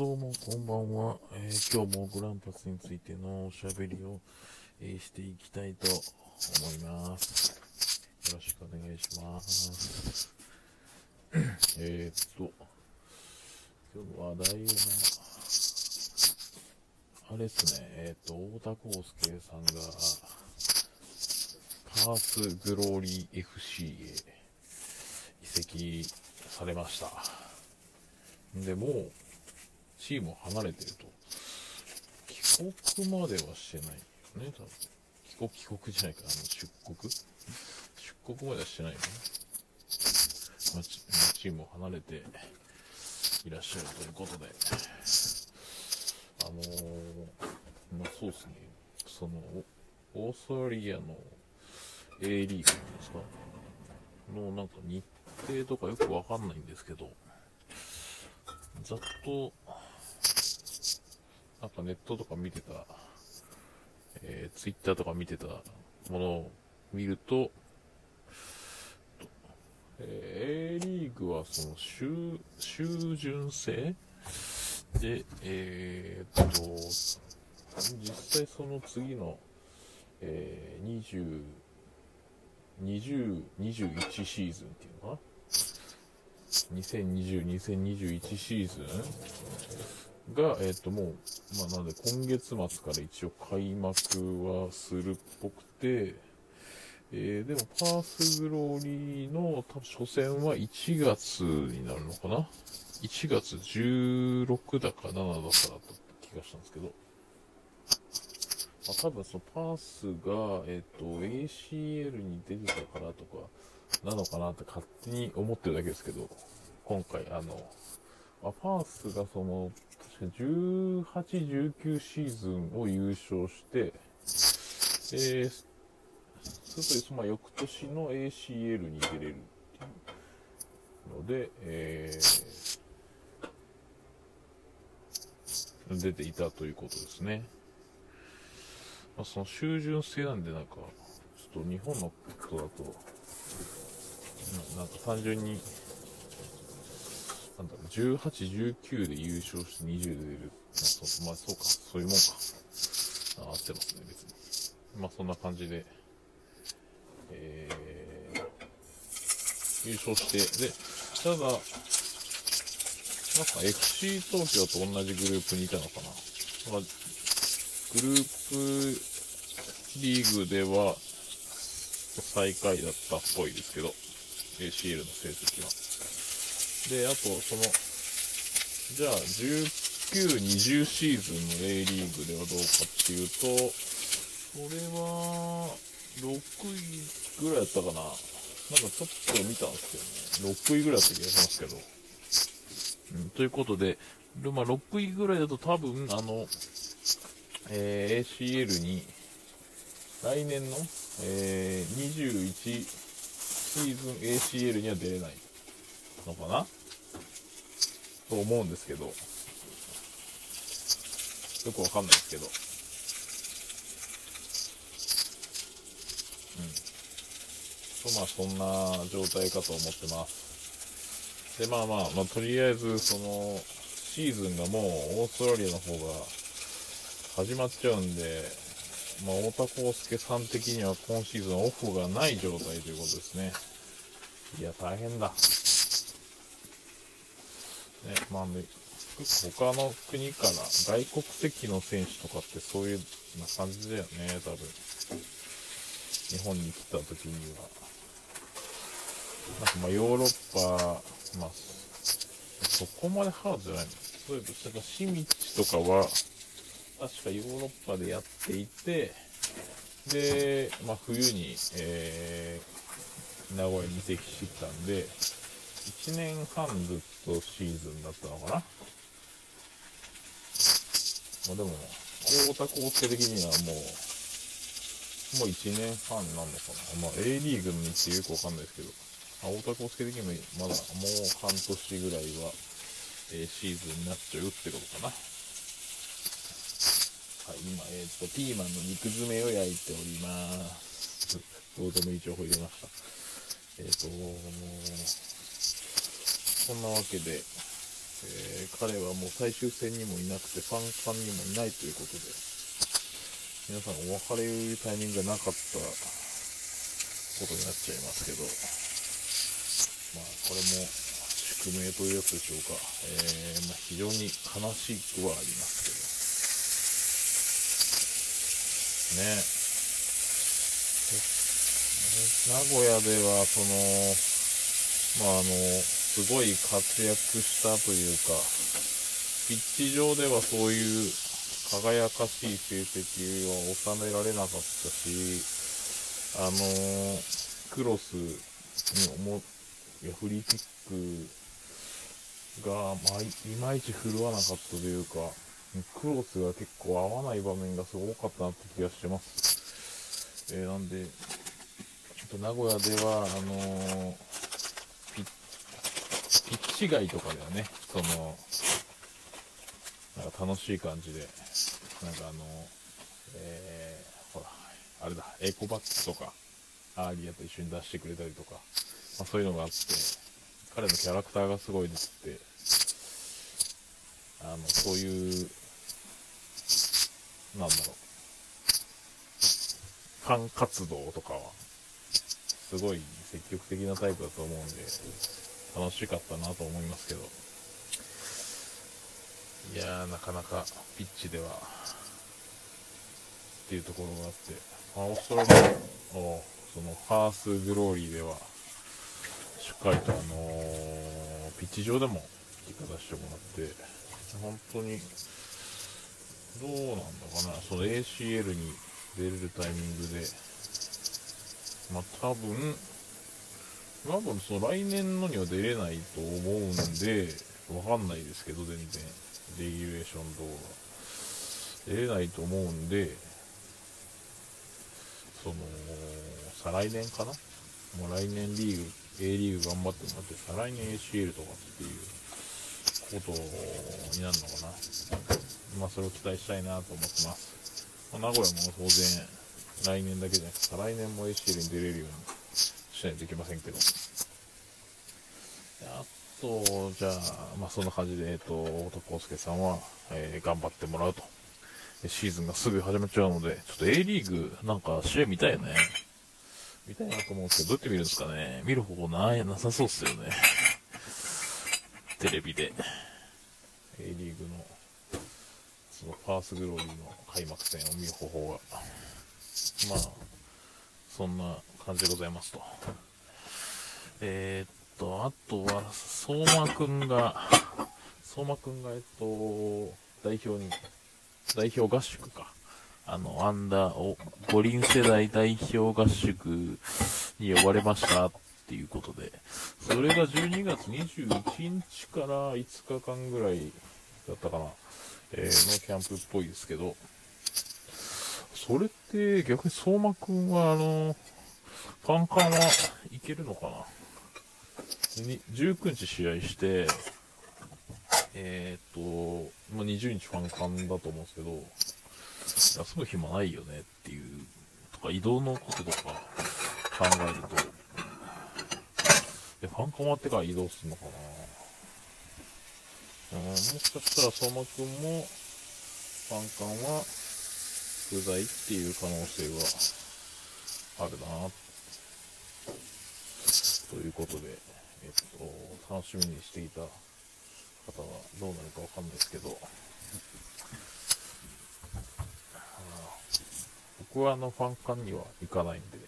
どうもこんばんは、えー今日もグランパスについてのおしゃべりを、えーしていきたいと思います。よろしくお願いします。えっと、今日の話題は、あれですね、えーっと、太田康介さんが、パースグローリー FC へ移籍されました。で、も、チームを離れてると。帰国まではしてないよね、多分。帰国、帰国じゃないか、あの、出国？出国まではしてないよね。ま、チームを離れていらっしゃるということで。あのーまあ、そうですね。その、オーストラリアの A リーグなんですか？の、なんか日程とかよくわかんないんですけど、ざっと、なんかネットとか見てた、えー、ツイッターとか見てたものを見ると、えー A リーグはその週、週順制？で、えーっと、実際その次の、えー、20、20、21シーズンっていうのかな？2020、2021シーズン？が、えっ、と、もう、まあ、なんで、今月末から一応開幕はするっぽくて、えー、でも、パースグローリーの、多分初戦は1月になるのかな ?1 月16だか7だかだった気がしたんですけど、まあ、多分そのパースが、えっ、と、ACL に出てたからとか、なのかなって勝手に思ってるだけですけど、今回、あの、まあ、パースがその、確か18、19シーズンを優勝して、えー、すると、まあ、翌年の ACL に出れるっていうので、えー、出ていたということですね。まあ、その修準制なんで、なんか、ちょっと日本のことだと、ななんか単純に、18、19で優勝して20で出る。まあ、そうまあ、そうか、そういうもんか。あ合ってますね、別に。まあ、そんな感じで、えー、優勝して、で、ただ、なんか FC 東京と同じグループにいたのかな。まあ、グループリーグでは最下位だったっぽいですけど、ACL の成績は。で、あと、その、じゃあ、19、20シーズンの A リーグではどうかっていうと、それは、6位ぐらいだったかな。なんかちょっと見たんですけどね。6位ぐらいだった気がしますけど。うん、ということで、でまあ、6位ぐらいだと多分、あの、えー ACL に、来年の、えー21シーズン ACL には出れないのかな？と思うんですけど、よくわかんないですけど。うん。と、まあ、そんな状態かと思ってます。で、まあまあ、まあ、とりあえず、その、シーズンがもう、オーストラリアの方が始まっちゃうんで、まあ、太田康介さん的には今シーズンオフがない状態ということですね。いや、大変だ。まあね、他の国から外国籍の選手とかってそういうな感じだよね、多分。日本に来た時には。なんかまあヨーロッパ、まあ、そこまでハードじゃないの。そういうと、なんかシミッチとかは、確かヨーロッパでやっていて、で、まあ、冬に、えー、名古屋に移籍してきたんで、1年半ずっとシーズンだったのかな。まあ、でも、太田康介的にはもう、もう1年半なんのかな。まあ、A リーグの日程よくわかんないですけど、あ太田康介的にもまだもう半年ぐらいは、えーシーズンになっちゃうってことかな。はい、今、えっ、と、ピーマンの肉詰めを焼いております。どうでもいい情報入れました。えっ、と、そんなわけで、えー彼はもう最終戦にもいなくて、三冠にもいないということで、皆さんお別れいうタイミングがなかったことになっちゃいますけど、まあ、これも宿命というやつでしょうか。えー、まあ、非常に悲しくはありますけど。ね。名古屋では、その、まあ、あの、すごい活躍したというか、ピッチ上ではそういう輝かしい成績は収められなかったし、あのクロスに思いやフリーキックが、まあ、いまいち振るわなかったというか、クロスが結構合わない場面がすごかったなって気がしてます。えー、なんで、ちょっと名古屋では、あのピッ、ピッチ外とかではね、その、なんか楽しい感じで、なんかあの、えー、ほら、あれだ、エコバッグとか、アーリアと一緒に出してくれたりとか、まあ、そういうのがあって、彼のキャラクターがすごいですって、あの、そういう、なんだろう、ファン活動とかは、すごい積極的なタイプだと思うんで、楽しかったなと思いますけど。いやー、なかなかピッチでは、っていうところがあって、まあ、オーストラリアの、その、ファースグローリーでは、しっかりとあのー、ピッチ上でも行かさせてもらって、本当に、どうなんだかな、その ACL に出れるタイミングで、まあ、多分、多分その来年のには出れないと思うんで、わかんないですけど、全然。レギュレーション動画。出れないと思うんで、その、再来年かな？もう来年リーグ、A リーグ頑張ってもらって、再来年 ACL とかっていうことになるのかな。まあ、それを期待したいなと思ってます。まあ、名古屋も当然、来年だけじゃなくて、再来年も ACL に出れるようにしないといけませんけど。あと、じゃあ、まあ、そんな感じで、えっ、と、太田康介さんは、えー、頑張ってもらうと。シーズンがすぐ始まっちゃうので、ちょっと A リーグ、なんか試合見たいよね。見たいなと思うんですけど、どうやって見るんですかね。見る方法ない、なさそうっすよね。テレビで。A リーグの、そのファースグローリーの開幕戦を見る方法が。まあ、そんな感じでございますと。えー、っと、あとは、相馬くんが、相馬くんが、えっと、代表に、代表合宿か。あの、アンダーを、五輪世代代表合宿に呼ばれましたっていうことで、それが12月21日から5日間ぐらいだったかな、えー、のキャンプっぽいですけど、それって逆に相馬くんは、あの、カンカンはいけるのかな？19日試合して、えー、っと、まあ、20日ファンカンだと思うんですけど、休む暇ないよねっていう、とか移動のこととか考えると、え、ファンカン終わってから移動するのかな？うん、もしかしたら相馬くんも、ファンカンは不在っていう可能性はあるなということで、えっと、楽しみにしていた方はどうなるかわかんないですけど、僕はあのファン館には行かないんで、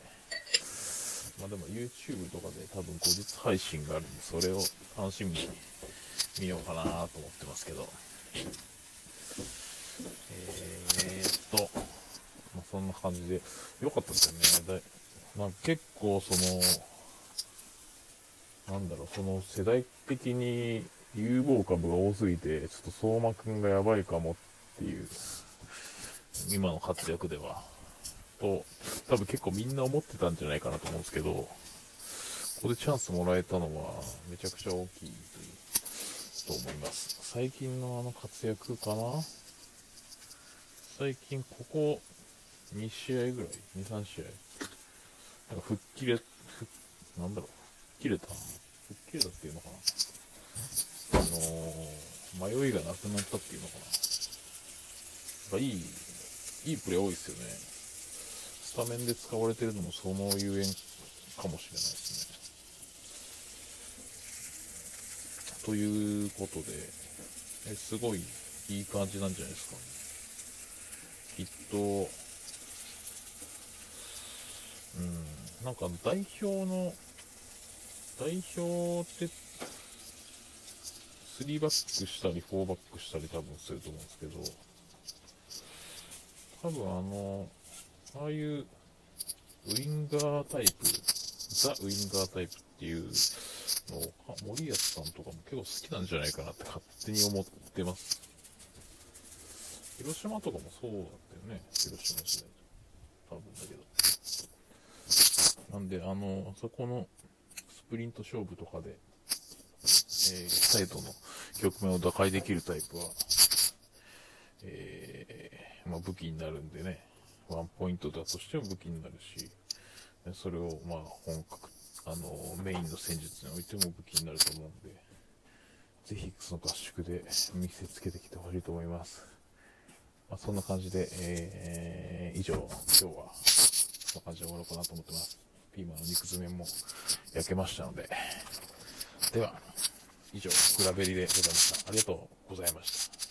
まあでも YouTube とかで多分後日配信があるんで、それを楽しみに見ようかなと思ってますけど、えー、っと、まあ、そんな感じで、良かったですよね。だまあ、結構その、なんだろう、その世代的に有望株が多すぎて、ちょっと相馬くんがやばいかもっていう、今の活躍では、と、多分結構みんな思ってたんじゃないかなと思うんですけど、ここでチャンスもらえたのはめちゃくちゃ大きいと思います。最近のあの活躍かな？最近ここ2試合ぐらい ?2、3試合？なんか吹っ切れ、なんだろう、切れた吹っ切れたっていうのかなあのー、迷いがなくなったっていうのかな。なんかいい、いいプレー多いですよね。スタメンで使われてるのもそのゆえんかもしれないですね。ということで、えすごいいい感じなんじゃないですか。きっと、うん、なんか代表の、代表って3バックしたり4バックしたり多分すると思うんですけど、多分あの、ああいうウィンガータイプ、ザ・ウィンガータイプっていうのを、森保さんとかも結構好きなんじゃないかなって勝手に思ってます。広島とかもそうだったよね、広島時代と。多分だけど。なんで、あの、あそこのプリント勝負とかで、えー、サイドの局面を打開できるタイプは、えー、まあ、武器になるんでね、ワンポイントだとしても武器になるし、それを、まあ、本格、あの、メインの戦術においても武器になると思うんで、ぜひその合宿で見せつけてきてほしいと思います。まあ、そんな感じで、えー、以上、今日は、そんな感じで終わろうかなと思ってます。ピーマンの肉詰めも焼けましたので、では、以上、グラベリでございました。ありがとうございました。